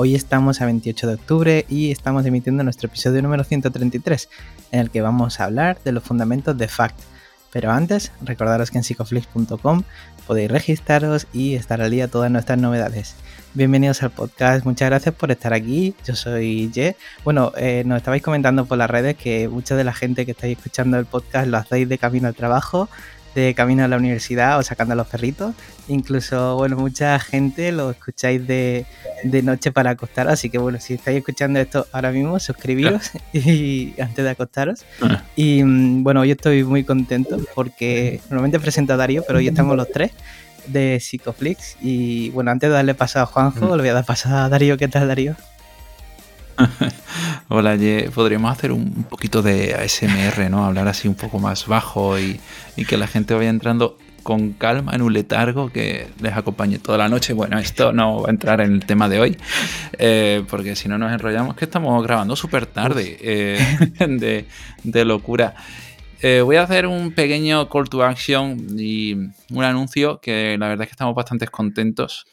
Hoy estamos a 28 de octubre y estamos emitiendo nuestro episodio número 133, en el que vamos a hablar de los fundamentos de FACT. Pero antes, recordaros que en psicoflix.com podéis registraros y estar al día de todas nuestras novedades. Bienvenidos al podcast, muchas gracias por estar aquí. Yo soy Ye. Bueno, eh, nos estabais comentando por las redes que mucha de la gente que estáis escuchando el podcast lo hacéis de camino al trabajo, de camino a la universidad o sacando a los perritos. Incluso, bueno, mucha gente lo escucháis de, de noche para acostaros. Así que, bueno, si estáis escuchando esto ahora mismo, suscribiros y antes de acostaros. Ah. Y mm, bueno, hoy estoy muy contento porque normalmente presento a Darío, pero hoy estamos los tres de Psicoflix. Y bueno, antes de darle paso a Juanjo, le voy a dar paso a Darío. ¿Qué tal, Darío? Hola, Ye. podríamos hacer un poquito de ASMR, ¿no? Hablar así un poco más bajo y, y que la gente vaya entrando con calma en un letargo que les acompañe toda la noche. Bueno, esto no va a entrar en el tema de hoy, eh, porque si no nos enrollamos, que estamos grabando súper tarde eh, de, de locura. Eh, voy a hacer un pequeño call to action y un anuncio que la verdad es que estamos bastante contentos.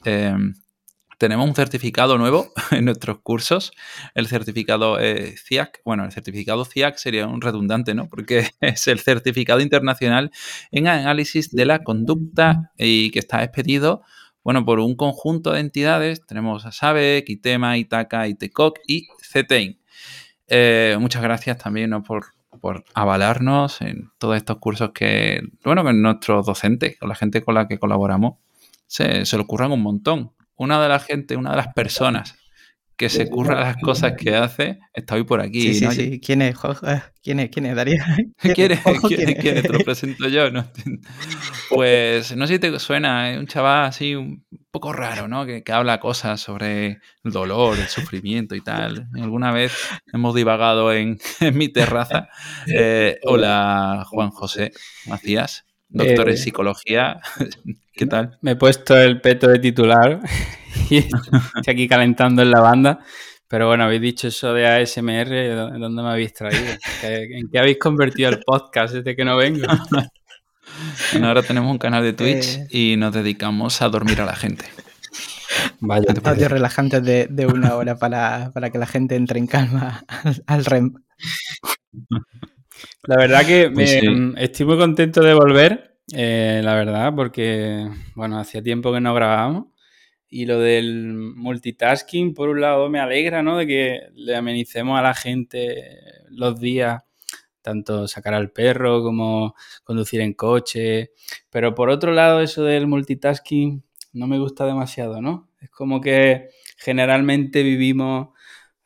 Eh, tenemos un certificado nuevo en nuestros cursos, el certificado eh, CIAC. Bueno, el certificado CIAC sería un redundante, ¿no? Porque es el certificado internacional en análisis de la conducta y que está expedido, bueno, por un conjunto de entidades. Tenemos a SABEC, ITEMA, ITACA, ITECOC y CETEIN. Eh, muchas gracias también por, por avalarnos en todos estos cursos que, bueno, con nuestros docentes, con la gente con la que colaboramos, se, se le ocurran un montón una de las gente, una de las personas que se curra las cosas que hace, está hoy por aquí. Sí, sí, ¿no? sí. ¿Quién es, Jorge? ¿Quién es, quién es Darío? ¿Quién es? ¿Quién es? ¿Quién es? Te lo presento yo, ¿no? Pues no sé si te suena, es un chaval así un poco raro, ¿no? Que, que habla cosas sobre el dolor, el sufrimiento y tal. Alguna vez hemos divagado en, en mi terraza. Eh, hola, Juan José Macías, doctor en Eh, psicología. ¿Qué tal? Me he puesto el peto de titular y estoy aquí calentando en la banda. Pero bueno, habéis dicho eso de ASMR, ¿dó- ¿dónde me habéis traído? ¿Qué- ¿En qué habéis convertido el podcast desde que no vengo? Bueno, ahora tenemos un canal de Twitch Eh. y nos dedicamos a dormir a la gente. Vaya, Audios relajantes de, de una hora para, para que la gente entre en calma al, al REM. La verdad que Pues sí. estoy muy contento de volver, eh, la verdad, porque, bueno, hacía tiempo que no grabábamos. Y lo del multitasking, por un lado, me alegra, ¿no? De que le amenicemos a la gente los días, tanto sacar al perro como conducir en coche. Pero por otro lado, eso del multitasking no me gusta demasiado, ¿no? Es como que generalmente vivimos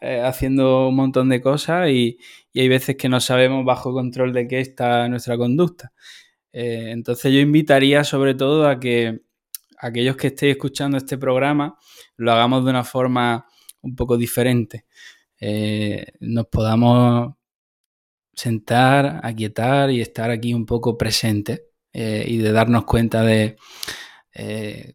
eh, haciendo un montón de cosas y, y hay veces que no sabemos bajo control de qué está nuestra conducta. Eh, entonces yo invitaría sobre todo a que aquellos que estéis escuchando este programa lo hagamos de una forma un poco diferente. Eh, nos podamos sentar, aquietar y estar aquí un poco presentes eh, y de darnos cuenta de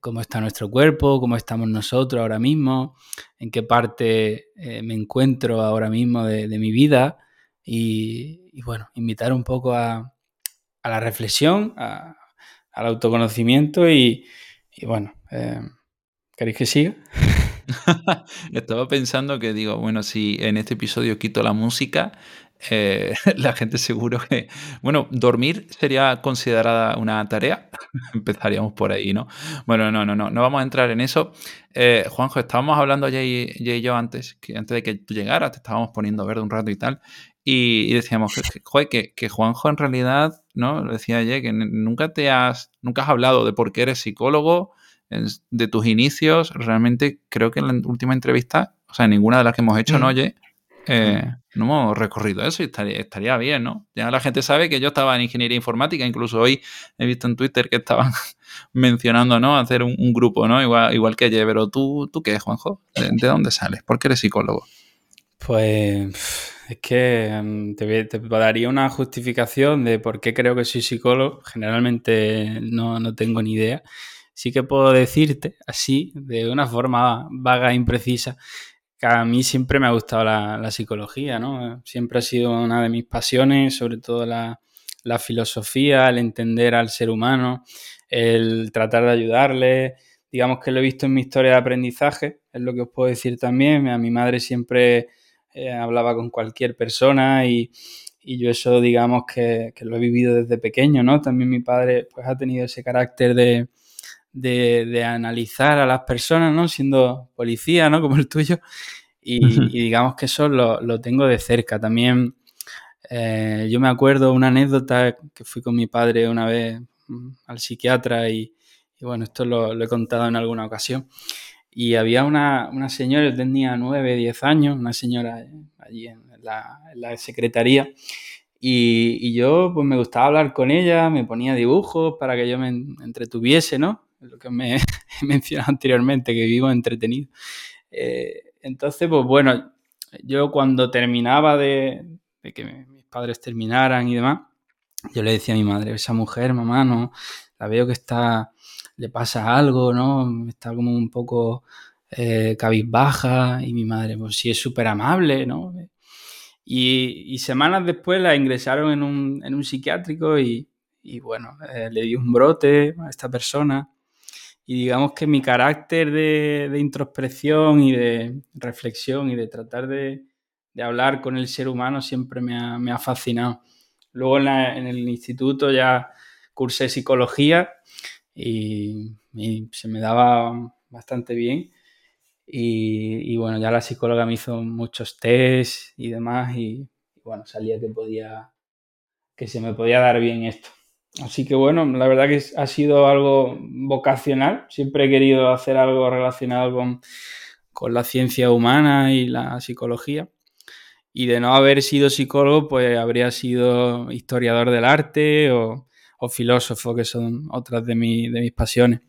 cómo está nuestro cuerpo, cómo estamos nosotros ahora mismo, en qué parte me encuentro ahora mismo de, de mi vida y, y, bueno, invitar un poco a, a la reflexión, a, al autoconocimiento y, y bueno, eh, ¿queréis que siga? Estaba pensando que digo, bueno, si en este episodio quito la música, eh, la gente seguro que, bueno, dormir sería considerada una tarea. Empezaríamos por ahí, ¿no? Bueno, no, no, no, no vamos a entrar en eso. Eh, Juanjo, estábamos hablando Jay, Jay y yo antes, que antes de que tú llegaras, te estábamos poniendo verde un rato y tal. Y, y decíamos, que, joder, que, que, Juanjo en realidad, ¿no? Lo decía ayer, que nunca te has, nunca has hablado de por qué eres psicólogo, de tus inicios. Realmente creo que en la última entrevista, o sea, ninguna de las que hemos hecho, mm. ¿no? Oye, eh, no hemos recorrido eso y estaría, estaría, bien, ¿no? Ya la gente sabe que yo estaba en ingeniería informática, incluso hoy he visto en Twitter que estaban mencionando, ¿no? Hacer un, un grupo, ¿no? Igual, igual que ayer, pero tú, ¿tú qué, Juanjo? ¿De, ¿De, dónde sales? ¿Por qué eres psicólogo? Pues es que mm, te, daría una justificación de por qué creo que soy psicólogo. Generalmente no, tengo ni idea. Sí que puedo decirte así, de una forma vaga e imprecisa, que a mí siempre me ha gustado la, psicología, ¿no? Siempre ha sido una de mis pasiones, sobre todo la, la filosofía, el entender al ser humano, el tratar de ayudarle. Digamos que lo he visto en mi historia de aprendizaje, es lo que os puedo decir también. A mi madre siempre eh, hablaba con cualquier persona y, yo eso digamos que, lo he vivido desde pequeño, ¿no? También mi padre pues ha tenido ese carácter de, de, analizar a las personas, ¿no? Siendo policía, ¿no? Como el tuyo. Y, digamos que eso lo, tengo de cerca. También eh, yo me acuerdo una anécdota que fui con mi padre una vez mm, al psiquiatra y, bueno, esto lo, he contado en alguna ocasión. Y había una, una señora, yo tenía 9, 10 años, una señora allí en la, secretaría. Y, yo pues me gustaba hablar con ella, me ponía dibujos para que yo me entretuviese, ¿no? Lo que me he mencionado anteriormente, que vivo entretenido. Eh, entonces, pues bueno, yo cuando terminaba de, de que mis padres terminaran y demás, yo le decía a mi madre, esa mujer, mamá, no, la veo que está le pasa algo, ¿no? Está como un poco eh, cabizbaja y mi madre, pues sí es súper amable, ¿no? Y, semanas después la ingresaron en un, en un psiquiátrico y, y bueno, eh, le di un brote a esta persona y digamos que mi carácter de, introspección y de reflexión y de tratar de, de, hablar con el ser humano siempre me ha, me ha fascinado. Luego en, el instituto ya cursé psicología y, se me daba bastante bien. Y, bueno, ya la psicóloga me hizo muchos test y demás y, bueno, salía que podía, que se me podía dar bien esto. Así que bueno, la verdad que ha sido algo vocacional. Siempre he querido hacer algo relacionado con, con la ciencia humana y la psicología. Y de no haber sido psicólogo, pues habría sido historiador del arte o, o filósofo, que son otras de, mi, de mis pasiones.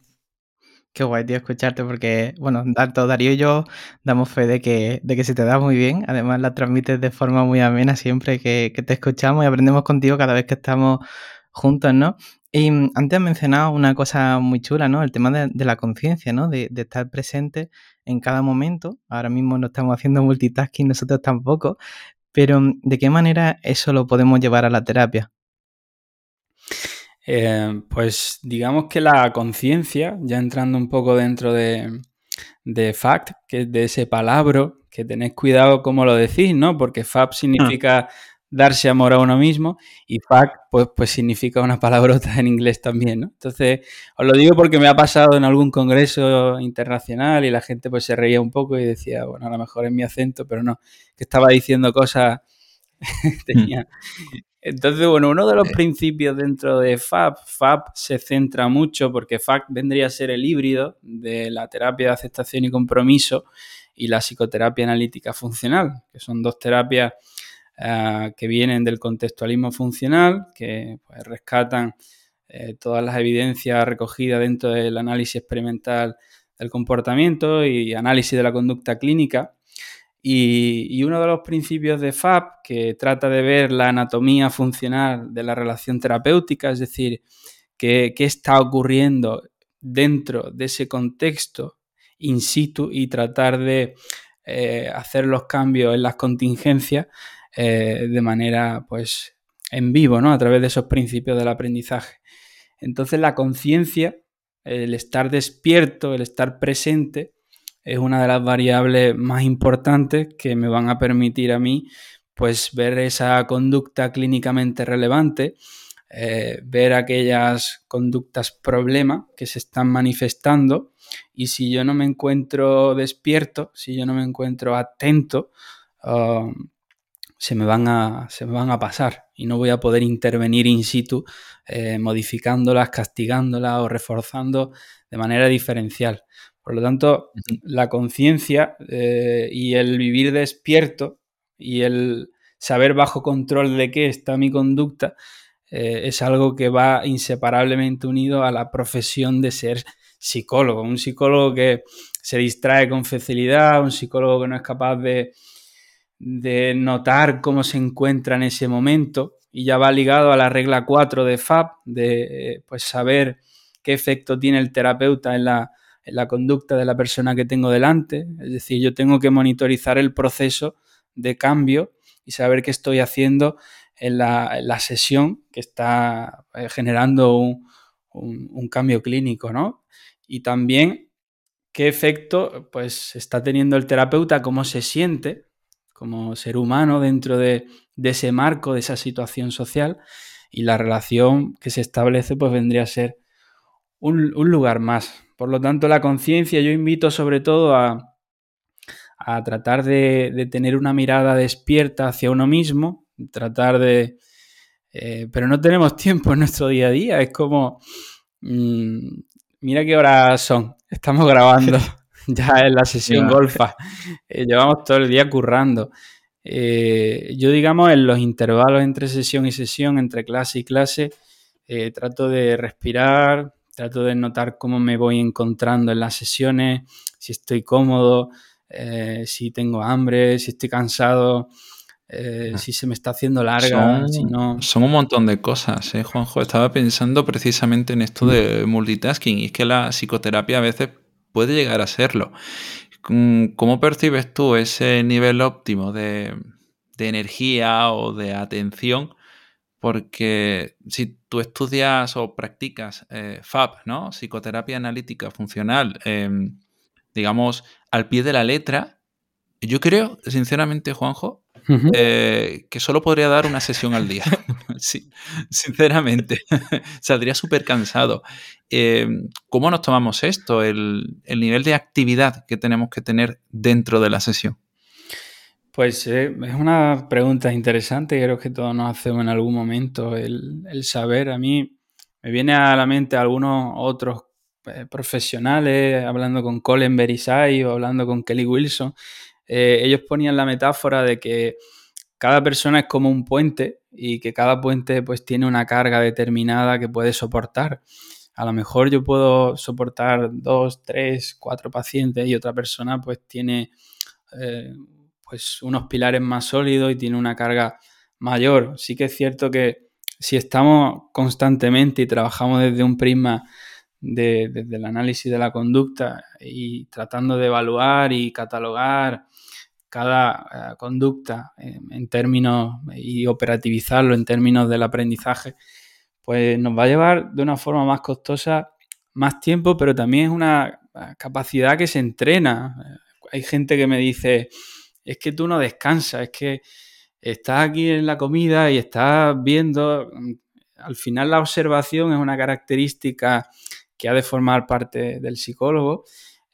Qué guay, tío, escucharte, porque, bueno, tanto Darío y yo damos fe de que, de que se te da muy bien. Además, la transmites de forma muy amena siempre que, te escuchamos y aprendemos contigo cada vez que estamos juntos, ¿no? Y antes has mencionado una cosa muy chula, ¿no? El tema de, la conciencia, ¿no? De, estar presente en cada momento. Ahora mismo no estamos haciendo multitasking, nosotros tampoco. Pero, ¿de qué manera eso lo podemos llevar a la terapia? Eh, pues digamos que la conciencia, ya entrando un poco dentro de, de fact, que es de ese palabra, que tenéis cuidado cómo lo decís, ¿no? Porque fact significa darse amor a uno mismo y fact, pues, pues significa una palabrota en inglés también, ¿no? Entonces, os lo digo porque me ha pasado en algún congreso internacional y la gente pues se reía un poco y decía, bueno, a lo mejor es mi acento, pero no, que estaba diciendo cosas, tenía, entonces, bueno, uno de los principios dentro de FAB, FAB se centra mucho porque FAB vendría a ser el híbrido de la terapia de aceptación y compromiso y la psicoterapia analítica funcional, que son dos terapias eh, que vienen del contextualismo funcional, que pues, rescatan eh, todas las evidencias recogidas dentro del análisis experimental del comportamiento y análisis de la conducta clínica y, uno de los principios de FAB, que trata de ver la anatomía funcional de la relación terapéutica, es decir, qué, está ocurriendo dentro de ese contexto in situ y tratar de eh, hacer los cambios en las contingencias eh, de manera pues en vivo, ¿no? A través de esos principios del aprendizaje. Entonces la conciencia, el estar despierto, el estar presente, es una de las variables más importantes que me van a permitir a mí pues ver esa conducta clínicamente relevante, eh, ver aquellas conductas problema que se están manifestando y si yo no me encuentro despierto, si yo no me encuentro atento, um, se, me van a, se me van a pasar y no voy a poder intervenir in situ eh, modificándolas, castigándolas o reforzando de manera diferencial. Por lo tanto, la conciencia eh, y el vivir despierto y el saber bajo control de qué está mi conducta eh, es algo que va inseparablemente unido a la profesión de ser psicólogo. Un psicólogo que se distrae con facilidad, un psicólogo que no es capaz de, de notar cómo se encuentra en ese momento y ya va ligado a la regla 4 de FAB, de pues saber qué efecto tiene el terapeuta en la, la conducta de la persona que tengo delante. Es decir, yo tengo que monitorizar el proceso de cambio y saber qué estoy haciendo en la, sesión que está eh, generando un, cambio clínico, ¿no? Y también qué efecto pues está teniendo el terapeuta, cómo se siente como ser humano dentro de, ese marco, de esa situación social y la relación que se establece pues vendría a ser un, lugar más. Por lo tanto, la conciencia yo invito sobre todo a, tratar de, tener una mirada despierta hacia uno mismo, tratar de... Eh, pero no tenemos tiempo en nuestro día a día, es como... Mm, mira qué horas son, estamos grabando. ya en la sesión golfa. Eh, llevamos todo el día currando. Eh, yo, digamos, en los intervalos entre sesión y sesión, entre clase y clase, trato de respirar, trato de notar cómo me voy encontrando en las sesiones, si estoy cómodo, si tengo hambre, si estoy cansado. Ah. si se me está haciendo larga, son, no... son un montón de cosas, ¿eh, Juanjo. Estaba pensando precisamente en esto de multitasking y es que la psicoterapia a veces puede llegar a serlo. Mm, ¿Cómo percibes tú ese nivel óptimo de, energía o de atención? Porque si tú estudias o practicas eh, FAB, ¿no? Psicoterapia analítica funcional, em, digamos, al pie de la letra, yo creo, sinceramente, Juanjo, eh, que solo podría dar una sesión al día. sí, sinceramente, saldría súper cansado. Em, ¿Cómo nos tomamos esto? El, nivel de actividad que tenemos que tener dentro de la sesión. Pues eh, es una pregunta interesante, creo que todos nos hacemos en algún momento. El, saber, a mí me viene a la mente algunos otros eh, profesionales, hablando con Colin Berisai o hablando con Kelly Wilson, eh, ellos ponían la metáfora de que cada persona es como un puente y que cada puente pues tiene una carga determinada que puede soportar. A lo mejor yo puedo soportar dos, tres, cuatro pacientes y otra persona pues tiene pues unos pilares más sólidos y tiene una carga mayor. Sí que es cierto que si estamos constantemente y trabajamos desde un prisma desde el análisis de la conducta y tratando de evaluar y catalogar cada eh, conducta en, términos y operativizarlo en términos del aprendizaje, pues nos va a llevar de una forma más costosa más tiempo, pero también es una eh, capacidad que se entrena. Hay gente que me dice, es que tú no descansas, es que estás aquí en la comida y estás viendo, mm, al final la observación es una característica que ha de formar parte del psicólogo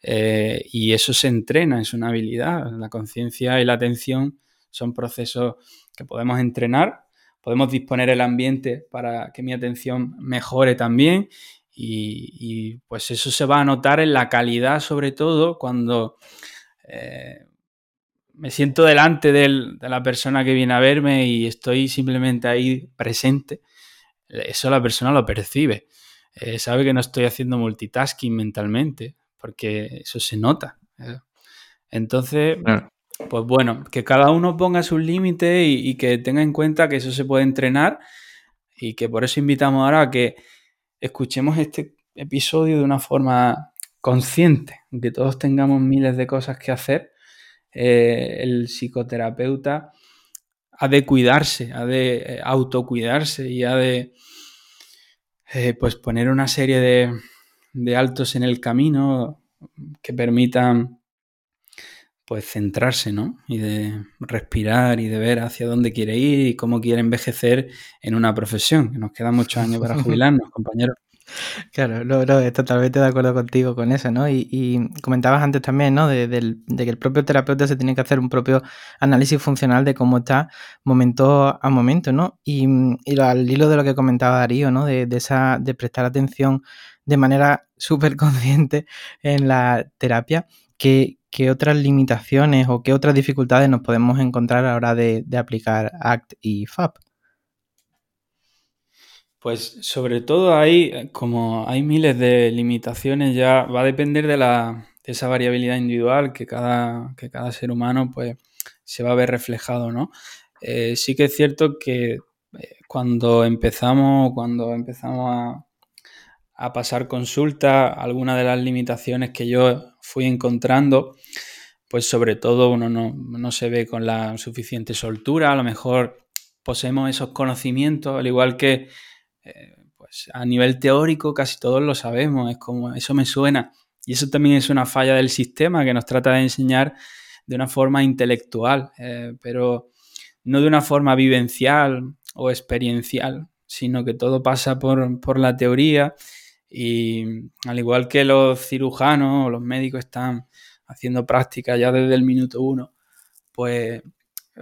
eh, y eso se entrena, es una habilidad. La conciencia y la atención son procesos que podemos entrenar, podemos disponer el ambiente para que mi atención mejore también y, pues eso se va a notar en la calidad sobre todo cuando eh, me siento delante de la persona que viene a verme y estoy simplemente ahí presente. Eso la persona lo percibe. Eh, sabe que no estoy haciendo multitasking mentalmente, porque eso se nota. ¿eh? Entonces, pues bueno, que cada uno ponga sus límites y, que tenga en cuenta que eso se puede entrenar y que por eso invitamos ahora a que escuchemos este episodio de una forma consciente, que todos tengamos miles de cosas que hacer. Eh, el psicoterapeuta ha de cuidarse, ha de autocuidarse y ha de eh, pues poner una serie de, altos en el camino que permitan pues centrarse, ¿no? Y de respirar y de ver hacia dónde quiere ir y cómo quiere envejecer en una profesión, que nos quedan muchos años para jubilarnos, compañeros. Claro, no, no, totalmente de acuerdo contigo con eso, ¿no? Y, comentabas antes también, ¿no? De, que el propio terapeuta se tiene que hacer un propio análisis funcional de cómo está momento a momento, ¿no? Y, al hilo de lo que comentaba Darío, ¿no? De, esa, de prestar atención de manera súper consciente en la terapia, ¿qué, otras limitaciones o qué otras dificultades nos podemos encontrar a la hora de, de aplicar ACT y FAP? Pues sobre todo hay, como hay miles de limitaciones, ya va a depender de, la, esa variabilidad individual que cada, que cada ser humano pues se va a ver reflejado, ¿no? Eh, sí que es cierto que eh, cuando empezamos, cuando empezamos a, pasar consulta, algunas de las limitaciones que yo fui encontrando, pues sobre todo uno no, se ve con la suficiente soltura, a lo mejor poseemos esos conocimientos, al igual que eh, pues a nivel teórico casi todos lo sabemos, es como eso me suena. Y eso también es una falla del sistema que nos trata de enseñar de una forma intelectual, eh, pero no de una forma vivencial o experiencial, sino que todo pasa por, la teoría y al igual que los cirujanos o los médicos están haciendo práctica ya desde el minuto uno, pues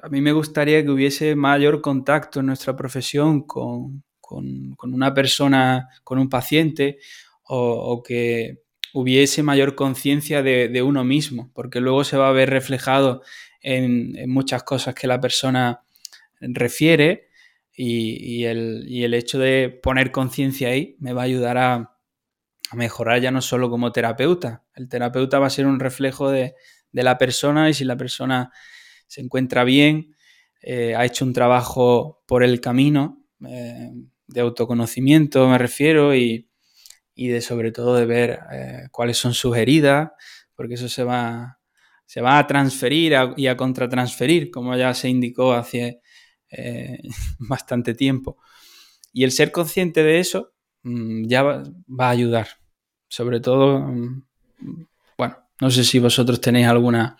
a mí me gustaría que hubiese mayor contacto en nuestra profesión con, una persona, con un paciente, o, que hubiese mayor conciencia de, uno mismo, porque luego se va a ver reflejado en, muchas cosas que la persona refiere y, el, hecho de poner conciencia ahí me va a ayudar a, mejorar ya no solo como terapeuta. El terapeuta va a ser un reflejo de, la persona y si la persona se encuentra bien, eh, ha hecho un trabajo por el camino eh, de autoconocimiento, me refiero, y, de sobre todo de ver eh, cuáles son sus heridas, porque eso se va, se va a transferir y a contratransferir, como ya se indicó hace eh, bastante tiempo. Y el ser consciente de eso mm, ya va, a ayudar. Sobre todo, mm, bueno, no sé si vosotros tenéis alguna,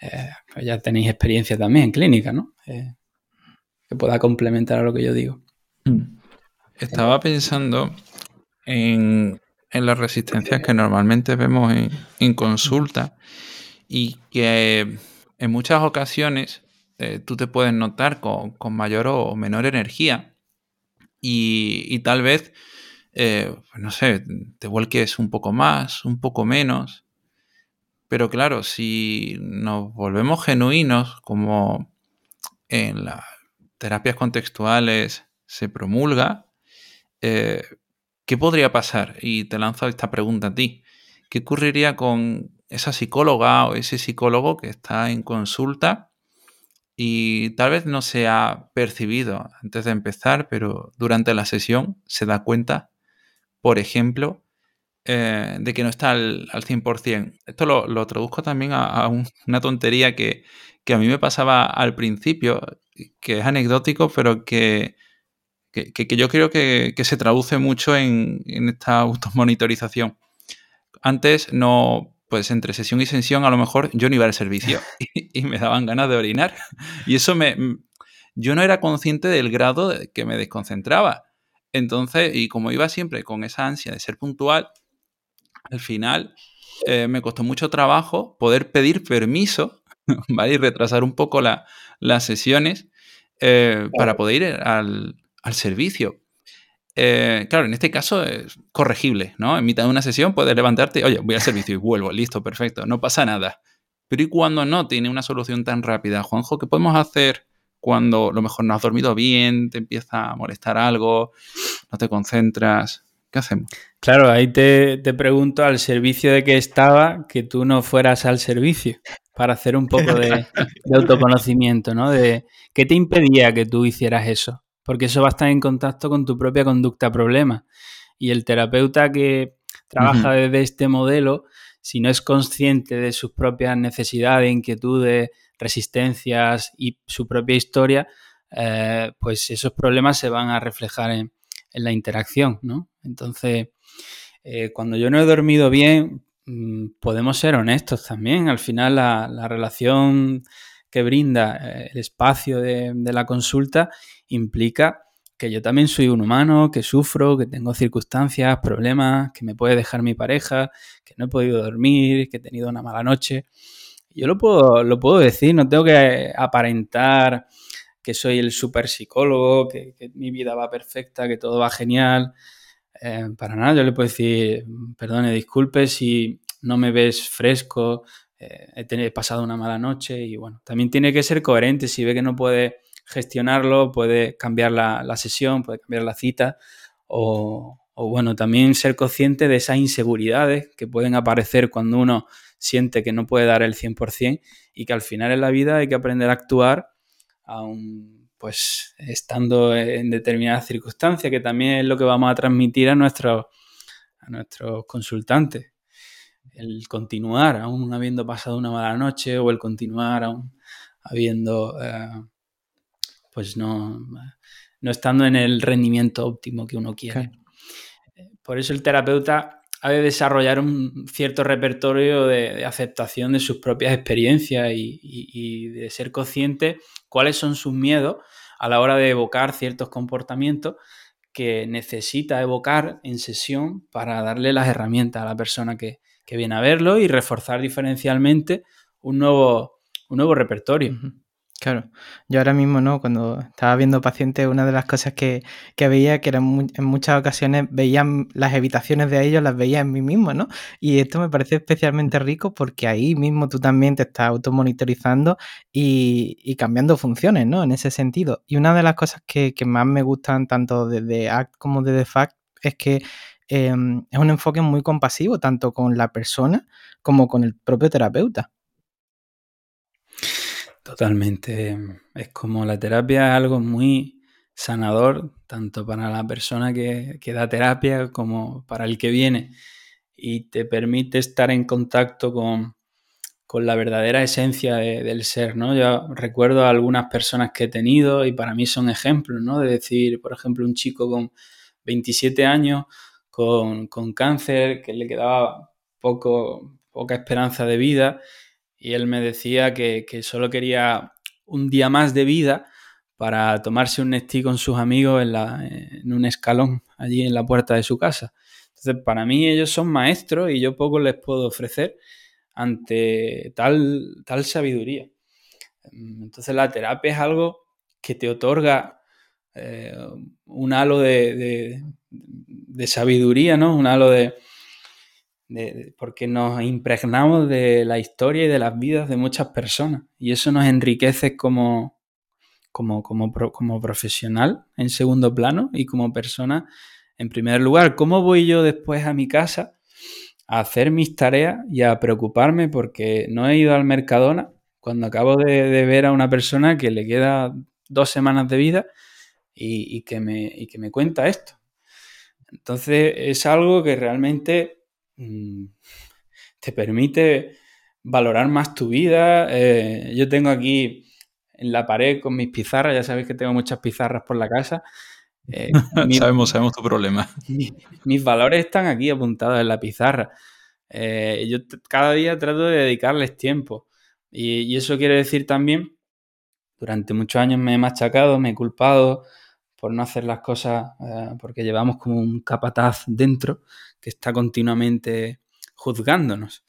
eh, ya tenéis experiencia también en clínica, ¿no? Que pueda complementar a lo que yo digo. Estaba pensando en, las resistencias que normalmente vemos en consulta y que en muchas ocasiones eh, tú te puedes notar con, mayor o menor energía y, tal vez, eh, pues no sé, te vuelques un poco más, un poco menos. Pero claro, si nos volvemos genuinos, como en las terapias contextuales se promulga, eh, ¿qué podría pasar? Y te lanzo esta pregunta a ti. ¿Qué ocurriría con esa psicóloga o ese psicólogo que está en consulta y tal vez no se ha percibido antes de empezar, pero durante la sesión se da cuenta, por ejemplo, eh, de que no está al, 100%. Esto lo, traduzco también a, una tontería que, a mí me pasaba al principio, que es anecdótico, pero que, yo creo que, se traduce mucho en, en esta automonitorización. Antes no pues entre sesión y sesión a lo mejor yo no iba al servicio y, me daban ganas de orinar. Y eso me... Yo no era consciente del grado que me desconcentraba. Entonces, y como iba siempre con esa ansia de ser puntual, al final eh, me costó mucho trabajo poder pedir permiso, ¿vale? Y retrasar un poco las sesiones eh, para poder ir al, al servicio. Eh, claro, en este caso es corregible, ¿no? En mitad de una sesión puedes levantarte, oye, voy al servicio y vuelvo, listo, perfecto, no pasa nada. Pero ¿y cuando no tiene una solución tan rápida? Juanjo, ¿qué podemos hacer cuando lo mejor no has dormido bien, te empieza a molestar algo, no te concentras? ¿Qué hacemos? Claro, ahí te, pregunto al servicio de que estaba que tú no fueras al servicio para hacer un poco de, de autoconocimiento, ¿no? De qué te impedía que tú hicieras eso porque eso va a estar en contacto con tu propia conducta problema. Y el terapeuta que trabaja desde este modelo, si no es consciente de sus propias necesidades, inquietudes, resistencias y su propia historia, eh, pues esos problemas se van a reflejar en, la interacción, ¿no? Entonces, eh, cuando yo no he dormido bien, mm, podemos ser honestos también. Al final, la, relación que brinda eh, el espacio de, la consulta implica que yo también soy un humano, que sufro, que tengo circunstancias, problemas, que me puede dejar mi pareja, que no he podido dormir, que he tenido una mala noche. Yo lo puedo, lo puedo decir, no tengo que aparentar que soy el super psicólogo, que, mi vida va perfecta, que todo va genial. Eh, para nada, yo le puedo decir, perdone, disculpe si no me ves fresco, eh, he, pasado una mala noche y bueno, también tiene que ser coherente si ve que no puede gestionarlo, puede cambiar la, sesión, puede cambiar la cita o, bueno, también ser consciente de esas inseguridades que pueden aparecer cuando uno siente que no puede dar el 100% y que al final en la vida hay que aprender a actuar aún pues estando en determinadas circunstancias, que también es lo que vamos a transmitir a nuestros, a nuestros consultantes. El continuar aún habiendo pasado una mala noche o el continuar aún habiendo, eh, pues no, no estando en el rendimiento óptimo que uno quiere. Por eso el terapeuta ha de desarrollar un cierto repertorio de, aceptación de sus propias experiencias y, de ser consciente cuáles son sus miedos a la hora de evocar ciertos comportamientos que necesita evocar en sesión para darle las herramientas a la persona que, viene a verlo y reforzar diferencialmente un nuevo, un nuevo repertorio. Claro, yo ahora mismo, ¿no? Cuando estaba viendo pacientes, una de las cosas que, veía, que eran en muchas ocasiones veían las evitaciones de ellos, las veía en mí mismo, ¿no? Y esto me parece especialmente rico porque ahí mismo tú también te estás automonitorizando y, y cambiando funciones, ¿no? En ese sentido. Y una de las cosas que, más me gustan tanto desde ACT como desde FACT es que em, es un enfoque muy compasivo, tanto con la persona como con el propio terapeuta. Totalmente. Es como la terapia es algo muy sanador, tanto para la persona que, da terapia como para el que viene. Y te permite estar en contacto con, la verdadera esencia del ser, ¿no? Yo recuerdo a algunas personas que he tenido y para mí son ejemplos, ¿no? De decir, por ejemplo, un chico con 27 años, con, con cáncer, que le quedaba poco, poca esperanza de vida y él me decía que, solo quería un día más de vida para tomarse un Nestí con sus amigos en, la, en, un escalón allí en la puerta de su casa. Entonces, para mí ellos son maestros y yo poco les puedo ofrecer ante tal, tal sabiduría. Entonces, la terapia es algo que te otorga eh, un halo de, de, sabiduría, ¿no? Un halo de, porque nos impregnamos de la historia y de las vidas de muchas personas y eso nos enriquece como, como, como, como profesional en segundo plano y como persona en primer lugar. ¿Cómo voy yo después a mi casa a hacer mis tareas y a preocuparme porque no he ido al Mercadona cuando acabo de, ver a una persona que le queda dos semanas de vida y, que me, y que me cuenta esto? Entonces es algo que realmente Mm, te permite valorar más tu vida. Eh, yo tengo aquí en la pared con mis pizarras, ya sabéis que tengo muchas pizarras por la casa. Eh, sabemos, sabemos tu problema. mis valores están aquí apuntados en la pizarra. Eh, yo cada día trato de dedicarles tiempo. Y, y, eso quiere decir también, durante muchos años me he machacado, me he culpado por no hacer las cosas, porque llevamos como un capataz dentro que está continuamente juzgándonos.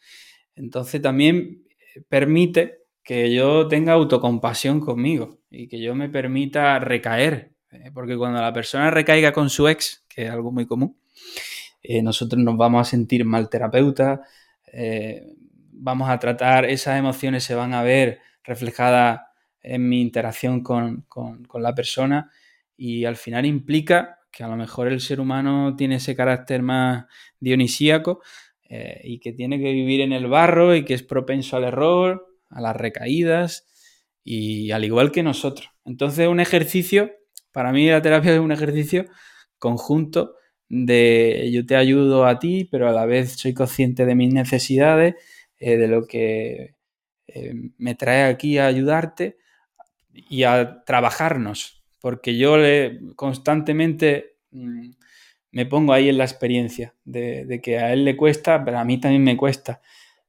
Entonces también eh, permite que yo tenga autocompasión conmigo y que yo me permita recaer, eh, porque cuando la persona recaiga con su ex, que es algo muy común, eh, nosotros nos vamos a sentir mal terapeuta, vamos a tratar, esas emociones se van a ver reflejadas en mi interacción con, con la persona y al final implica que a lo mejor el ser humano tiene ese carácter más dionisíaco eh, y que tiene que vivir en el barro y que es propenso al error, a las recaídas y al igual que nosotros. Entonces un ejercicio, para mí la terapia es un ejercicio conjunto de yo te ayudo a ti, pero a la vez soy consciente de mis necesidades, eh, de lo que eh, me trae aquí a ayudarte y a trabajarnos, porque yo le, constantemente mm, me pongo ahí en la experiencia de, que a él le cuesta, pero a mí también me cuesta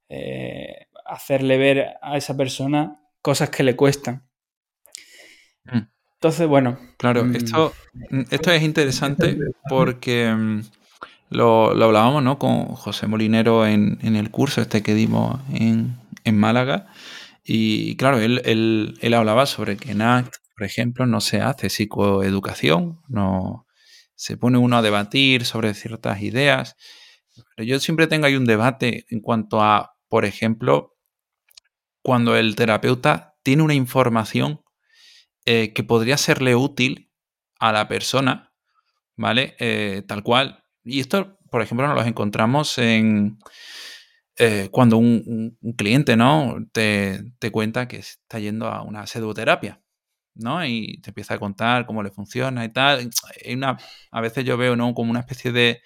eh, hacerle ver a esa persona cosas que le cuestan. Mm. Entonces, bueno. Claro, mm, esto, esto es interesante porque lo, hablábamos ¿no? con José Molinero en, el curso este que dimos en, Málaga. Y claro, él, él, hablaba sobre que NACT por ejemplo, no se hace psicoeducación, no se pone uno a debatir sobre ciertas ideas. Pero yo siempre tengo ahí un debate en cuanto a, por ejemplo, cuando el terapeuta tiene una información eh, que podría serle útil a la persona, ¿vale? Eh, tal cual. Y esto, por ejemplo, nos lo encontramos en, eh, cuando un, cliente ¿no? Te, cuenta que está yendo a una pseudoterapia, ¿no? Y te empieza a contar cómo le funciona y tal. una, a veces yo veo, ¿no? Como una especie de,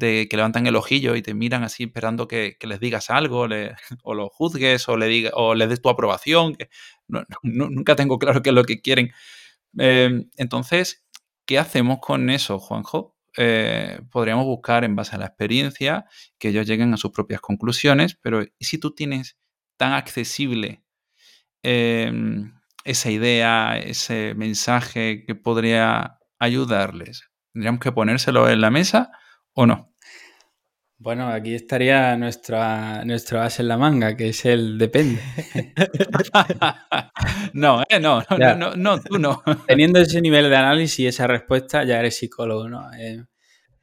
que levantan el ojillo y te miran así esperando que, les digas algo, o lo juzgues, o le, diga, o le des tu aprobación. Que nunca tengo claro qué es lo que quieren. Em, entonces, ¿qué hacemos con eso, Juanjo? Eh, podríamos buscar en base a la experiencia que ellos lleguen a sus propias conclusiones, pero ¿y si tú tienes tan accesible em, esa idea, ese mensaje que podría ayudarles? ¿Tendríamos que ponérselo en la mesa o no? Bueno, aquí estaría nuestra, nuestro as en la manga, que es el depende. no, eh, no, no, no, no, tú no. Teniendo ese nivel de análisis y esa respuesta, ya eres psicólogo, ¿no? Eh,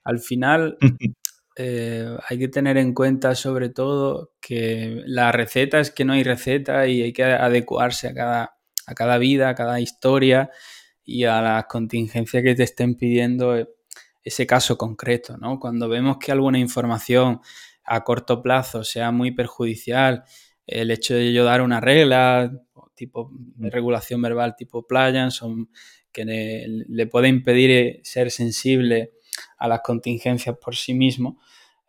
al final, eh, hay que tener en cuenta sobre todo que la receta es que no hay receta y hay que adecuarse a cada, a cada vida, a cada historia y a las contingencias que te estén pidiendo ese caso concreto, ¿no? Cuando vemos que alguna información a corto plazo sea muy perjudicial, el hecho de yo dar una regla, tipo de regulación verbal tipo son, que le, puede impedir eh, ser sensible a las contingencias por sí mismo,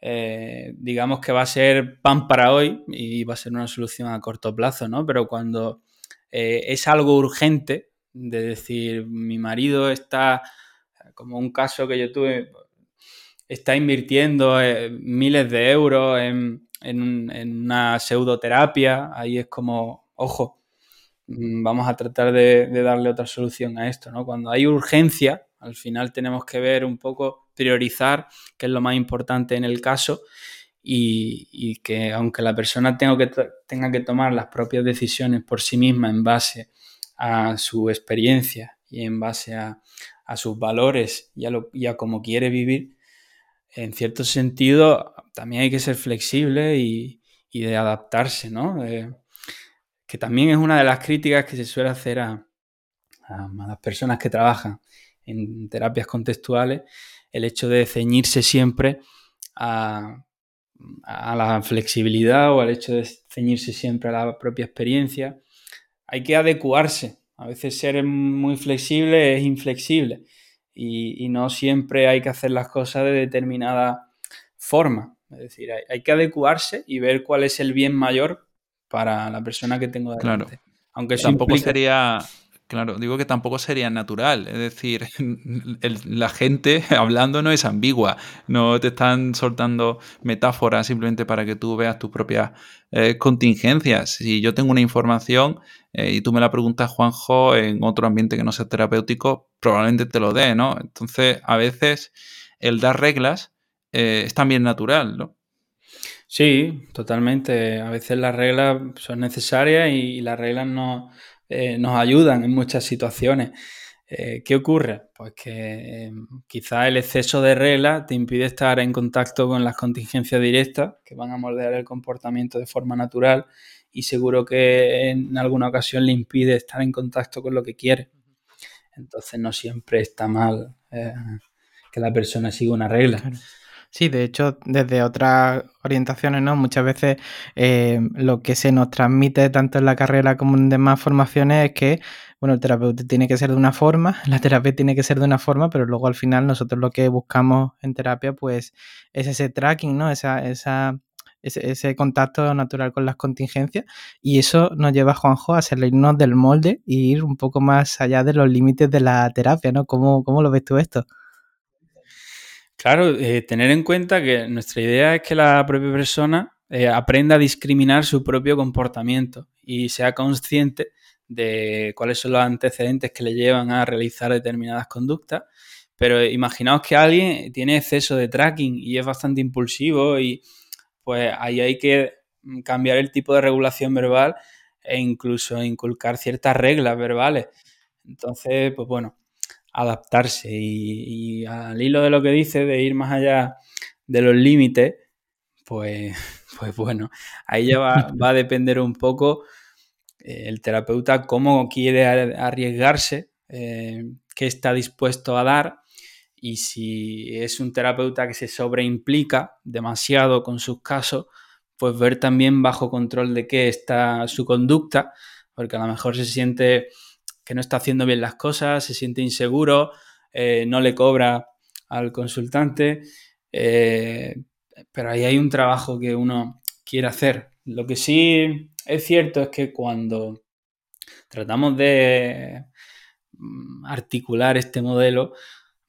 eh, digamos que va a ser pan para hoy y va a ser una solución a corto plazo, ¿no? Pero cuando eh, es algo urgente, de decir, mi marido está como un caso que yo tuve, está invirtiendo eh, miles de euros en, una pseudoterapia, ahí es como, ojo, mm, vamos a tratar de, darle otra solución a esto, ¿no? Cuando hay urgencia, al final tenemos que ver un poco, priorizar qué es lo más importante en el caso y, que aunque la persona tenga que, tenga que tomar las propias decisiones por sí misma en base a su experiencia y en base a, a sus valores y a, lo, cómo quiere vivir, en cierto sentido también hay que ser flexible y, de adaptarse, ¿no? que también es una de las críticas que se suele hacer a, las personas que trabajan en terapias contextuales, el hecho de ceñirse siempre a, a, la flexibilidad o al hecho de ceñirse siempre a la propia experiencia. Hay que adecuarse a veces ser muy flexible es inflexible y, no siempre hay que hacer las cosas de determinada forma. Es decir, hay, que adecuarse y ver cuál es el bien mayor para la persona que tengo delante. Claro. Aunque tampoco sería Claro, digo que tampoco sería natural. Es decir, la gente hablando no es ambigua. No te están soltando metáforas simplemente para que tú veas tus propias eh, contingencias. Si yo tengo una información eh, y tú me la preguntas, Juanjo, en otro ambiente que no sea terapéutico, probablemente te lo dé, ¿no? Entonces, a veces el dar reglas eh, es también natural, ¿no? Sí, totalmente. A veces las reglas son necesarias y las reglas no eh, nos ayudan en muchas situaciones. Eh, ¿Qué ocurre? Pues que eh, quizá el exceso de reglas te impide estar en contacto con las contingencias directas que van a moldear el comportamiento de forma natural y seguro que en alguna ocasión le impide estar en contacto con lo que quiere. Entonces no siempre está mal que la persona siga una regla. Sí, de hecho, desde otras orientaciones, ¿no? Muchas veces eh, lo que se nos transmite tanto en la carrera como en demás formaciones es que, bueno, el terapeuta tiene que ser de una forma, la terapia tiene que ser de una forma, pero luego al final nosotros lo que buscamos en terapia, pues, es ese tracking, ¿no? Esa, esa, ese, contacto natural con las contingencias y eso nos lleva, Juanjo, a salirnos del molde e ir un poco más allá de los límites de la terapia, ¿no? ¿Cómo, cómo lo ves tú esto? Claro, eh, tener en cuenta que nuestra idea es que la propia persona eh, aprenda a discriminar su propio comportamiento y sea consciente de cuáles son los antecedentes que le llevan a realizar determinadas conductas. Pero imaginaos que alguien tiene exceso de tracking y es bastante impulsivo y pues ahí hay que cambiar el tipo de regulación verbal e incluso inculcar ciertas reglas verbales. Entonces, pues bueno, adaptarse y, al hilo de lo que dice, de ir más allá de los límites, pues, pues bueno, ahí ya va, a depender un poco eh, el terapeuta cómo quiere arriesgarse, eh, qué está dispuesto a dar y si es un terapeuta que se sobreimplica demasiado con sus casos, pues ver también bajo control de qué está su conducta, porque a lo mejor se siente que no está haciendo bien las cosas, se siente inseguro, eh, no le cobra al consultante, eh, pero ahí hay un trabajo que uno quiere hacer. Lo que sí es cierto es que cuando tratamos de mm, articular este modelo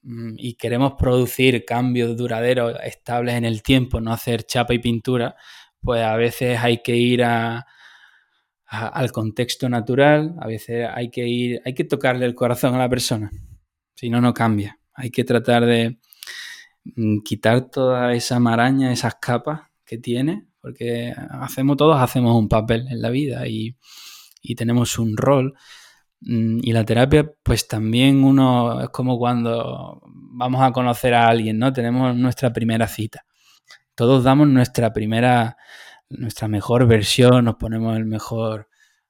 mm, y queremos producir cambios duraderos, estables en el tiempo, no hacer chapa y pintura, pues a veces hay que ir a, al contexto natural, a veces hay que ir, hay que tocarle el corazón a la persona, si no, no cambia. Hay que tratar de mm, quitar toda esa maraña, esas capas que tiene, porque hacemos todos, hacemos un papel en la vida y, y tenemos un rol. Mm, y la terapia, pues también uno es como cuando vamos a conocer a alguien, ¿no? Tenemos nuestra primera cita. Todos damos nuestra primera, nuestra mejor versión, nos ponemos el mejor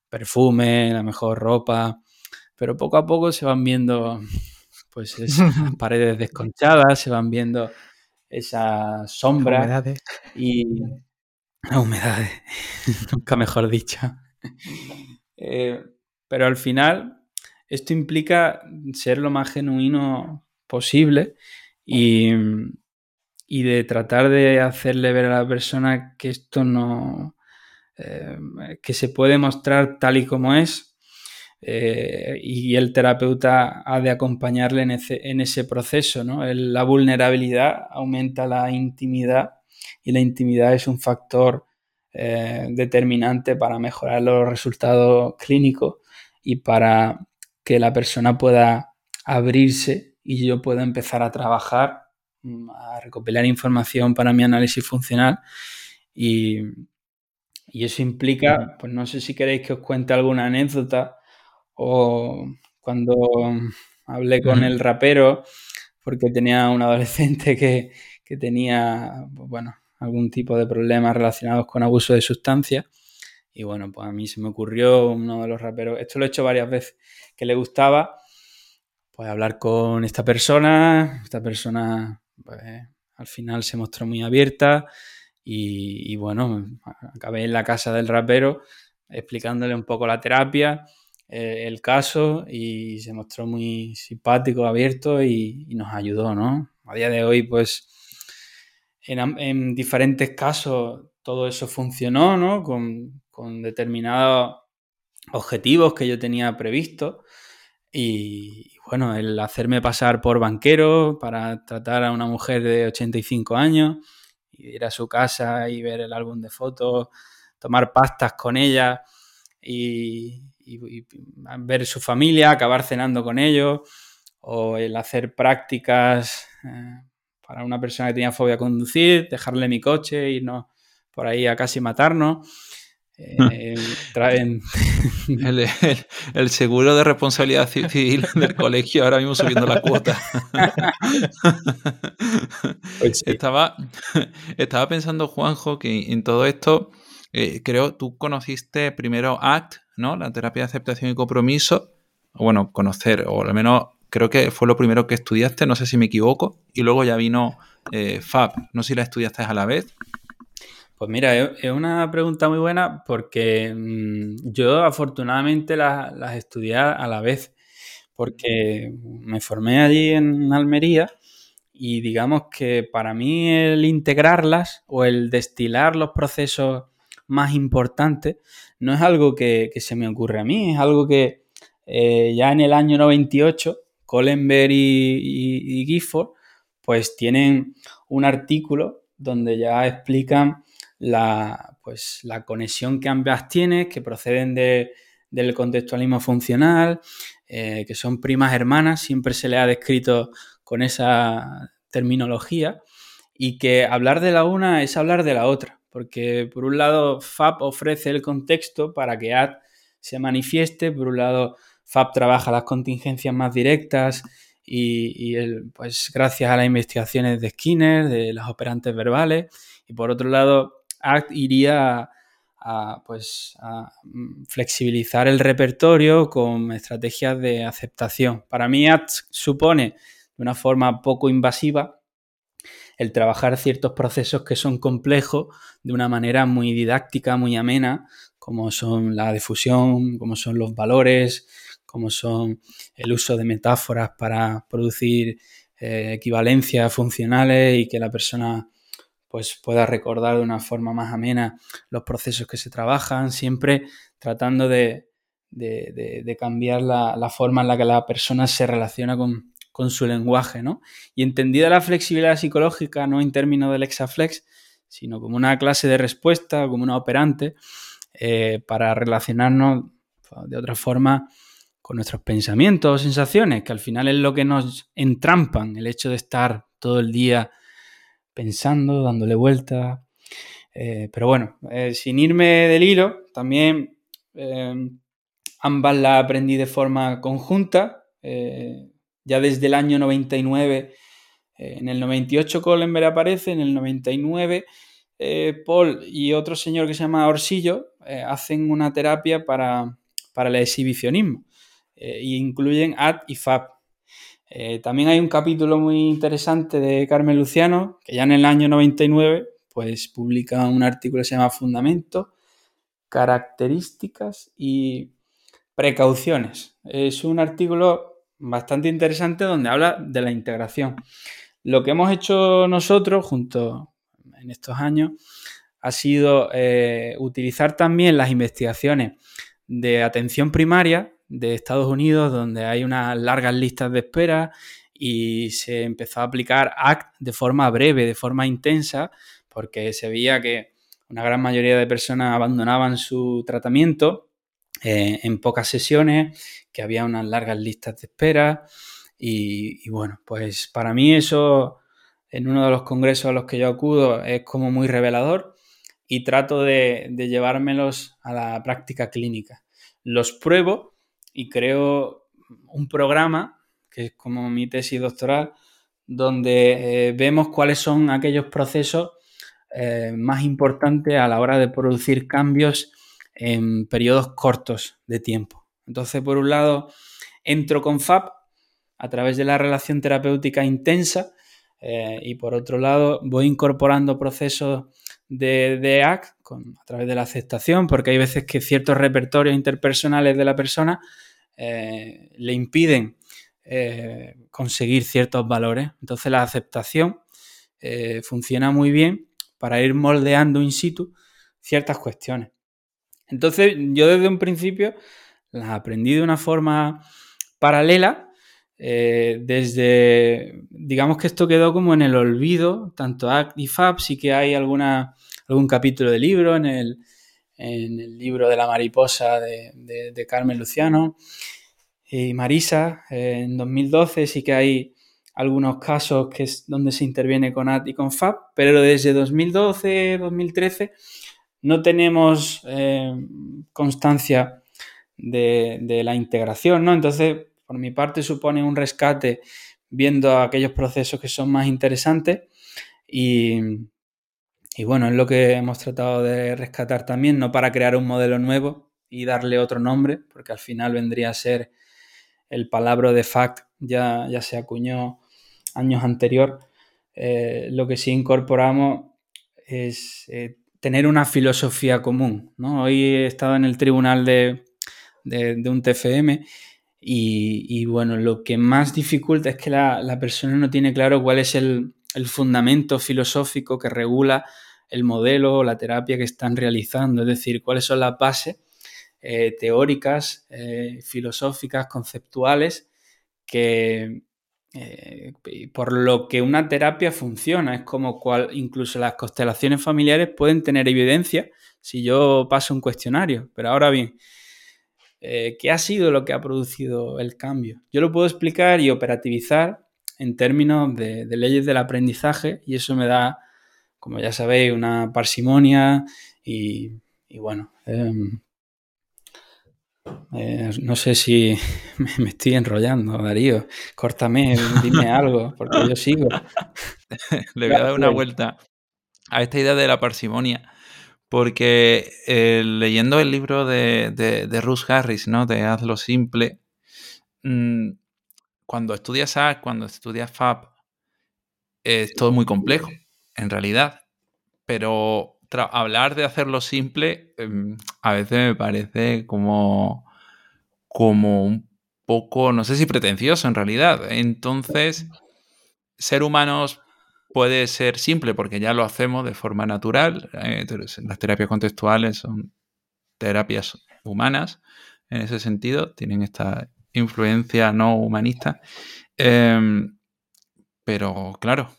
perfume, la mejor ropa, pero poco a poco se van viendo pues esas paredes desconchadas, se van viendo esas sombras y la humedad, nunca mejor dicho. Eh, pero al final esto implica ser lo más genuino posible y, y de tratar de hacerle ver a la persona que esto no, eh, que se puede mostrar tal y como es eh, y el terapeuta ha de acompañarle en ese, en ese proceso. ¿no? la vulnerabilidad aumenta la intimidad y la intimidad es un factor eh, determinante para mejorar los resultados clínicos y para que la persona pueda abrirse y yo pueda empezar a trabajar a recopilar información para mi análisis funcional. Y, eso implica, pues no sé si queréis que os cuente alguna anécdota o cuando hablé con el rapero, porque tenía un adolescente que, tenía, pues bueno, algún tipo de problemas relacionados con abuso de sustancias. Y bueno, pues a mí se me ocurrió uno de los raperos, esto lo he hecho varias veces, que le gustaba, pues hablar con esta persona, esta persona pues, al final se mostró muy abierta y, bueno, acabé en la casa del rapero explicándole un poco la terapia, eh, el caso y se mostró muy simpático, abierto y, nos ayudó, ¿no? A día de hoy, pues en, diferentes casos todo eso funcionó, ¿no? Con determinados objetivos que yo tenía previsto y, bueno, el hacerme pasar por banquero para tratar a una mujer de 85 años, ir a su casa y ver el álbum de fotos, tomar pastas con ella y, ver su familia, acabar cenando con ellos, o el hacer prácticas eh, para una persona que tenía fobia a conducir, dejarle mi coche, irnos por ahí a casi matarnos. Eh, traen el, seguro de responsabilidad civil del colegio ahora mismo subiendo la cuota. Pues estaba, estaba pensando, Juanjo, que en todo esto, eh, creo, tú conociste primero ACT, ¿no? La terapia de aceptación y compromiso. Bueno, conocer, o al menos creo que fue lo primero que estudiaste, no sé si me equivoco, y luego ya vino eh, FAB. No sé si la estudiaste a la vez. Pues mira, es una pregunta muy buena porque mm, yo afortunadamente las, estudié a la vez, porque me formé allí en Almería y digamos que para mí el integrarlas o el destilar los procesos más importantes no es algo que, se me ocurre a mí, es algo que eh, ya en el año 98 Colenberg y, y Gifford pues tienen un artículo donde ya explican la, pues, la conexión que ambas tienen, que proceden del contextualismo funcional, eh, que son primas hermanas, siempre se le ha descrito con esa terminología, y que hablar de la una es hablar de la otra, porque por un lado FAP ofrece el contexto para que AD se manifieste, por un lado FAP trabaja las contingencias más directas y, pues gracias a las investigaciones de Skinner, de las operantes verbales, y por otro lado ACT iría a, pues, a mm, flexibilizar el repertorio con estrategias de aceptación. Para mí ACT supone, de una forma poco invasiva, el trabajar ciertos procesos que son complejos de una manera muy didáctica, muy amena, como son la difusión, como son los valores, como son el uso de metáforas para producir eh, equivalencias funcionales y que la persona pues pueda recordar de una forma más amena los procesos que se trabajan, siempre tratando de, cambiar la, forma en la que la persona se relaciona con, su lenguaje, ¿no? Y entendida la flexibilidad psicológica, no en términos del exaflex, sino como una clase de respuesta, como una operante, eh, para relacionarnos de otra forma con nuestros pensamientos o sensaciones, que al final es lo que nos entrampan, el hecho de estar todo el día pensando, dándole vueltas. Eh, pero bueno, eh, sin irme del hilo, también eh, ambas las aprendí de forma conjunta. ya desde el año 99, en el 98 Collenberg aparece, en el 99 Paul y otro señor que se llama Orsillo hacen una terapia para, para el exhibicionismo e incluyen AD y FAB. Eh, también hay un capítulo muy interesante de Carmen Luciano, que ya en el año 99 pues publica un artículo que se llama Fundamentos, Características y Precauciones. Es un artículo bastante interesante donde habla de la integración. Lo que hemos hecho nosotros junto en estos años ha sido eh, utilizar también las investigaciones de atención primaria de Estados Unidos, donde hay unas largas listas de espera y se empezó a aplicar ACT de forma breve, de forma intensa, porque se veía que una gran mayoría de personas abandonaban su tratamiento eh, en pocas sesiones, que había unas largas listas de espera. Y, bueno, pues para mí eso en uno de los congresos a los que yo acudo es como muy revelador y trato de llevármelos a la práctica clínica. Los pruebo y creo un programa, que es como mi tesis doctoral, donde eh, vemos cuáles son aquellos procesos eh, más importantes a la hora de producir cambios en periodos cortos de tiempo. Entonces, por un lado, entro con FAP a través de la relación terapéutica intensa eh, y por otro lado voy incorporando procesos de, de ACT a través de la aceptación, porque hay veces que ciertos repertorios interpersonales de la persona eh, le impiden eh, conseguir ciertos valores. Entonces la aceptación eh, funciona muy bien para ir moldeando in situ ciertas cuestiones. Entonces yo desde un principio las aprendí de una forma paralela. desde, digamos que esto quedó como en el olvido, tanto ACT y FAB, sí que hay alguna, algún capítulo de libro en el, en el libro de la mariposa de, Carmen Luciano. Y Marisa, en 2012 sí que hay algunos casos que es donde se interviene con AT y con FAB, pero desde 2012, 2013 no tenemos eh, constancia de, la integración, ¿no? Entonces, por mi parte, supone un rescate viendo aquellos procesos que son más interesantes y, y bueno, es lo que hemos tratado de rescatar también, no para crear un modelo nuevo y darle otro nombre, porque al final vendría a ser el palabra de fact, ya, ya se acuñó años anterior. Eh, lo que sí incorporamos es eh, tener una filosofía común. Hoy he estado en el tribunal de, un TFM y, bueno, lo que más dificulta es que la, persona no tiene claro cuál es el, el fundamento filosófico que regula el modelo o la terapia que están realizando, es decir, cuáles son las bases eh, teóricas, eh, filosóficas, conceptuales, que eh, por lo que una terapia funciona. Es como cual, incluso las constelaciones familiares pueden tener evidencia si yo paso un cuestionario. Pero ahora bien, ¿qué ha sido lo que ha producido el cambio? Yo lo puedo explicar y operativizar en términos de leyes del aprendizaje y eso me da como ya sabéis, una parsimonia y, bueno, em, eh, no sé si me, estoy enrollando, Darío. Córtame, dime algo, porque yo sigo. Le voy a dar una vuelta a esta idea de la parsimonia, porque eh, leyendo el libro de, de, Ruth Harris, ¿no? De Hazlo Simple, mm, cuando estudias ACT, cuando estudias FAB, es todo muy complejo, en realidad. Pero hablar de hacerlo simple em, a veces me parece como, como un poco, no sé si pretencioso en realidad. Entonces, ser humanos puede ser simple porque ya lo hacemos de forma natural. Eh, las terapias contextuales son terapias humanas en ese sentido, tienen esta influencia no humanista. Em, pero claro,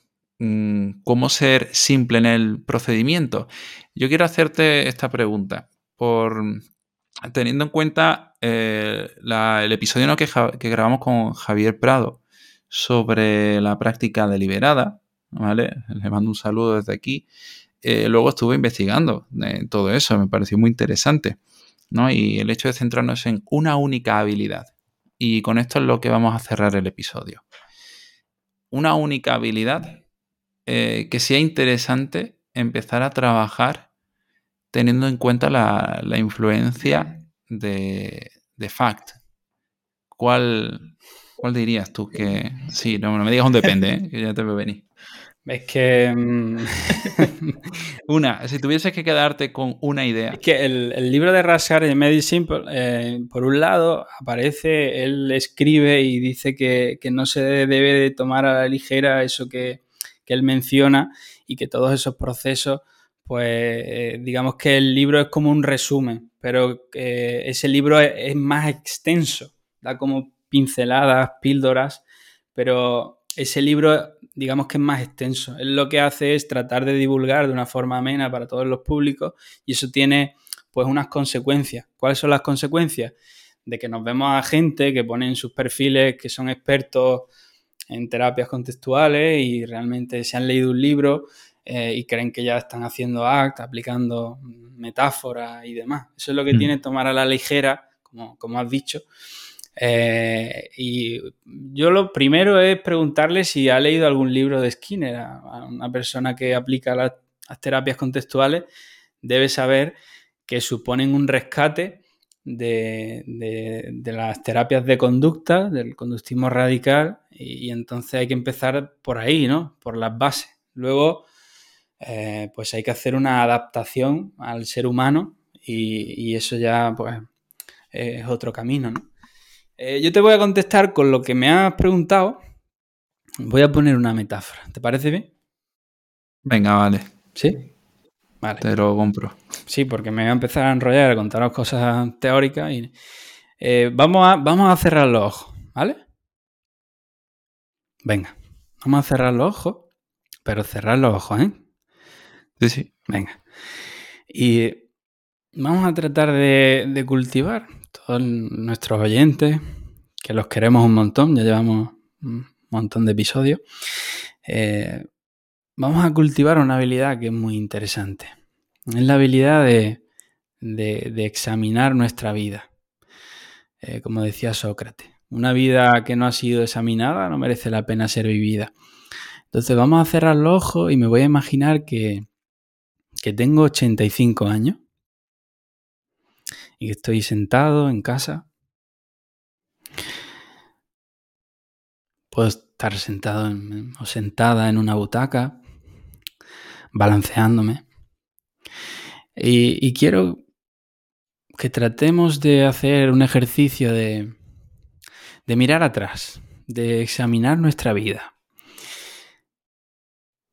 ¿cómo ser simple en el procedimiento? Yo quiero hacerte esta pregunta, por teniendo en cuenta eh, el episodio que, que, grabamos con Javier Prado sobre la práctica deliberada, ¿vale? Le mando un saludo desde aquí. Eh, luego estuve investigando eh, todo eso, me pareció muy interesante. ¿no? Y el hecho de centrarnos en una única habilidad. Y con esto es lo que vamos a cerrar el episodio. Una única habilidad eh, que sea interesante empezar a trabajar teniendo en cuenta la, influencia de, de, FACT. ¿Cuál, ¿Cuál dirías tú que.? Sí, no, me digas un depende, que ya te veo venir. Es que. Mm, una, si tuvieses que quedarte con una idea. Es que el, libro de Rascar de Medicine, eh, por un lado, aparece, él escribe y dice que, no se debe de tomar a la ligera eso que, él menciona y que todos esos procesos, pues eh, digamos que el libro es como un resumen, pero ese libro es más extenso, da como pinceladas, píldoras, pero ese libro digamos que es más extenso. Él lo que hace es tratar de divulgar de una forma amena para todos los públicos y eso tiene pues unas consecuencias. ¿Cuáles son las consecuencias? De que nos vemos a gente que pone en sus perfiles que son expertos en terapias contextuales y realmente se han leído un libro eh, y creen que ya están haciendo ACT, aplicando metáforas y demás. Eso es lo que mm. tiene tomar a la ligera, como, como has dicho, eh, y yo lo primero es preguntarle si ha leído algún libro de Skinner. A, una persona que aplica las, terapias contextuales debe saber que suponen un rescate de, las terapias de conducta, del conductismo radical, y, entonces hay que empezar por ahí, ¿no? Por las bases. Luego, eh, pues hay que hacer una adaptación al ser humano y, y eso ya, pues, es otro camino, ¿no? Eh, yo te voy a contestar con lo que me has preguntado. Voy a poner una metáfora. ¿Te parece bien? Venga, vale. ¿Sí? Vale. Te lo compro. Sí, porque me voy a empezar a enrollar, a contaros cosas teóricas y eh, vamos, a, vamos a cerrar los ojos, ¿vale? Venga, vamos a cerrar los ojos, pero cerrar los ojos, ¿eh? Sí, sí. Venga. Y vamos a tratar de cultivar todos nuestros oyentes, que los queremos un montón, ya llevamos un montón de episodios, eh, vamos a cultivar una habilidad que es muy interesante. Es la habilidad de, examinar nuestra vida. Eh, como decía Sócrates, una vida que no ha sido examinada no merece la pena ser vivida. Entonces vamos a cerrar los ojos y me voy a imaginar que, que tengo 85 años y estoy sentado en casa. Puedo estar sentado o sentada en una butaca, balanceándome. Y, quiero que tratemos de hacer un ejercicio de, de mirar atrás, de examinar nuestra vida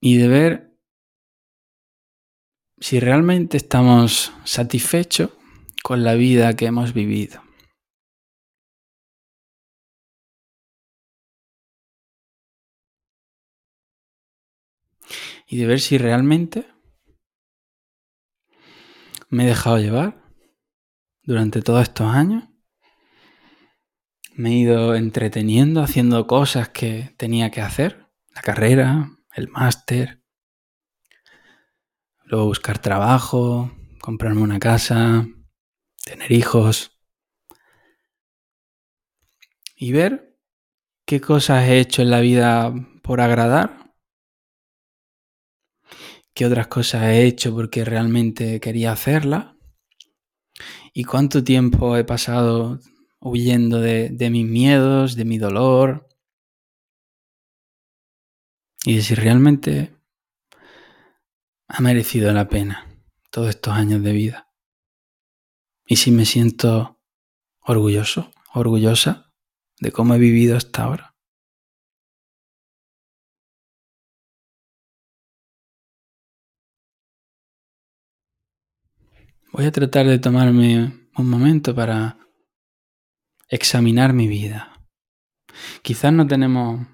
y de ver si realmente estamos satisfechos con la vida que hemos vivido. Y de ver si realmente me he dejado llevar durante todos estos años. Me he ido entreteniendo haciendo cosas que tenía que hacer. La carrera, el máster. Luego buscar trabajo, comprarme una casa, tener hijos y ver qué cosas he hecho en la vida por agradar, qué otras cosas he hecho porque realmente quería hacerla y cuánto tiempo he pasado huyendo de, mis miedos, de mi dolor. y si realmente ha merecido la pena todos estos años de vida. Y si me siento orgulloso, orgullosa de cómo he vivido hasta ahora. Voy a tratar de tomarme un momento para examinar mi vida. Quizás no tenemos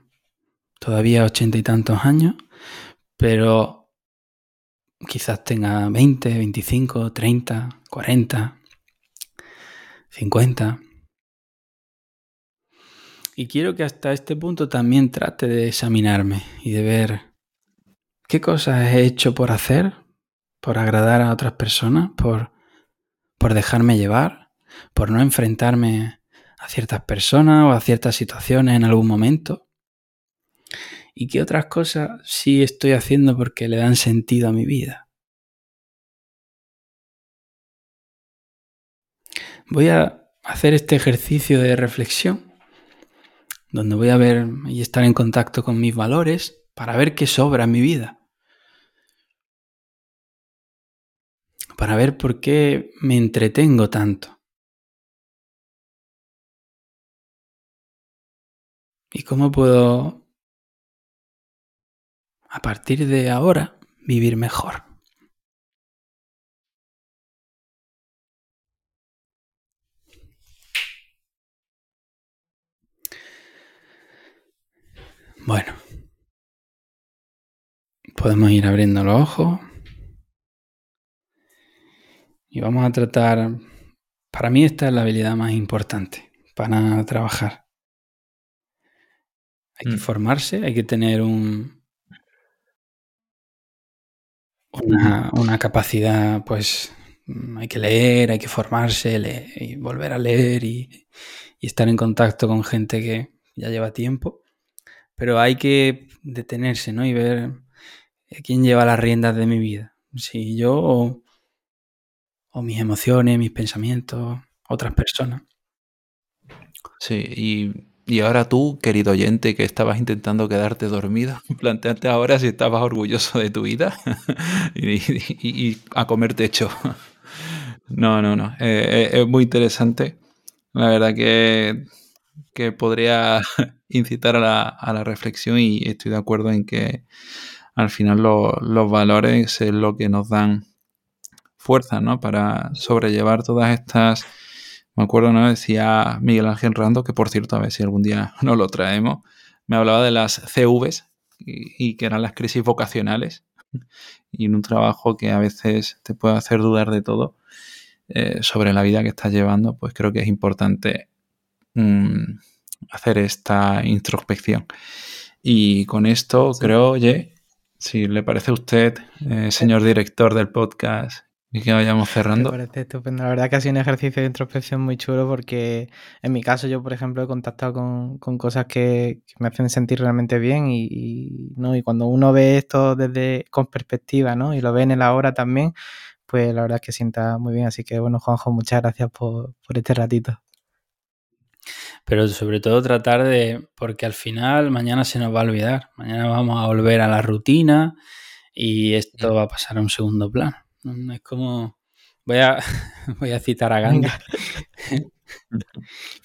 todavía ochenta y tantos años, pero quizás tenga 20, 25, 30, 40, 50. Y quiero que hasta este punto también trate de examinarme y de ver qué cosas he hecho por hacer, por agradar a otras personas, por, por dejarme llevar, por no enfrentarme a ciertas personas o a ciertas situaciones en algún momento. Y qué otras cosas sí estoy haciendo porque le dan sentido a mi vida. Voy a hacer este ejercicio de reflexión, donde voy a ver y estar en contacto con mis valores para ver qué sobra en mi vida. Para ver por qué me entretengo tanto. ¿Y cómo puedo, a partir de ahora, vivir mejor? Bueno, podemos ir abriendo los ojos y vamos a tratar, para mí esta es la habilidad más importante para trabajar. Hay que Mm. formarse, hay que tener un, una, una capacidad, pues mm, hay que leer, hay que formarse y volver a leer y, y estar en contacto con gente que ya lleva tiempo. Pero hay que detenerse, ¿no? Y ver quién lleva las riendas de mi vida. Si yo o, mis emociones, mis pensamientos, otras personas. Sí, y, y ahora tú, querido oyente, que estabas intentando quedarte dormido, planteate ahora si estabas orgulloso de tu vida y, a comer techo. No, no, no. eh, eh, es muy interesante. La verdad que, que podría incitar a la, a la reflexión y estoy de acuerdo en que al final lo- los valores es lo que nos dan fuerza, ¿no? Para sobrellevar todas estas... Me acuerdo, ¿no? Decía Miguel Ángel Rando, que por cierto, a ver si algún día nos lo traemos, me hablaba de las CVs y, y que eran las crisis vocacionales y en un trabajo que a veces te puede hacer dudar de todo eh, sobre la vida que estás llevando, pues creo que es importante mm, hacer esta introspección. Y con esto creo, oye, si le parece a usted, eh, señor director del podcast, y que vayamos Me cerrando. parece estupendo. La verdad que ha sido un ejercicio de introspección muy chulo porque en mi caso yo, por ejemplo, he contactado con, con cosas que, que me hacen sentir realmente bien y, y, ¿no? y cuando uno ve esto desde con perspectiva ¿no? y lo ve en el ahora también, pues la verdad es que sienta muy bien. Así que bueno, Juanjo, muchas gracias por, por este ratito. Pero sobre todo tratar de, porque al final mañana se nos va a olvidar, mañana vamos a volver a la rutina y esto va a pasar a un segundo plano. Es como, voy a, voy a citar a Gandhi.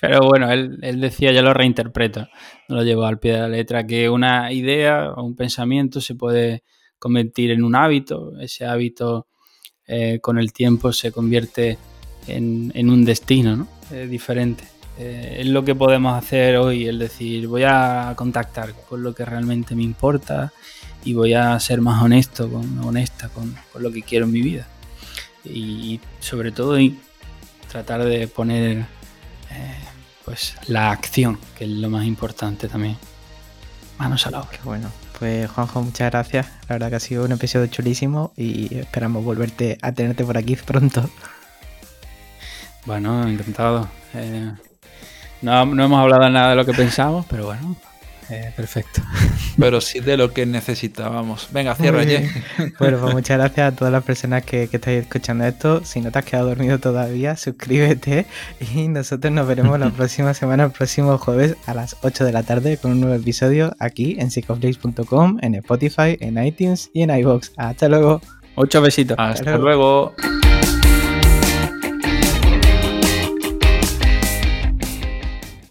Pero bueno, él, él, decía, yo lo reinterpreto, no lo llevo al pie de la letra, que una idea o un pensamiento se puede convertir en un hábito, ese hábito eh, con el tiempo se convierte en, en un destino ¿no? eh, diferente. Eh, es lo que podemos hacer hoy, el decir, voy a contactar con lo que realmente me importa y voy a ser más honesto, con, honesta con, con lo que quiero en mi vida. Y sobre todo y tratar de poner eh, pues la acción, que es lo más importante también. Manos a la obra. Qué bueno. Pues Juanjo, muchas gracias. La verdad que ha sido un episodio chulísimo y esperamos volverte a tenerte por aquí pronto. Bueno, encantado. Eh, no, no, hemos hablado nada de lo que pensamos, pero bueno, Eh, perfecto. Pero sí de lo que necesitábamos. Venga, cierra. Bueno, pues muchas gracias a todas las personas que, que estáis escuchando esto. Si no te has quedado dormido todavía, suscríbete y nosotros nos veremos la próxima semana, el próximo jueves a las 8 de la tarde con un nuevo episodio aquí en psicoflix.com, en Spotify, en iTunes y en iVoox. Hasta luego. Ocho besitos. Hasta luego. luego.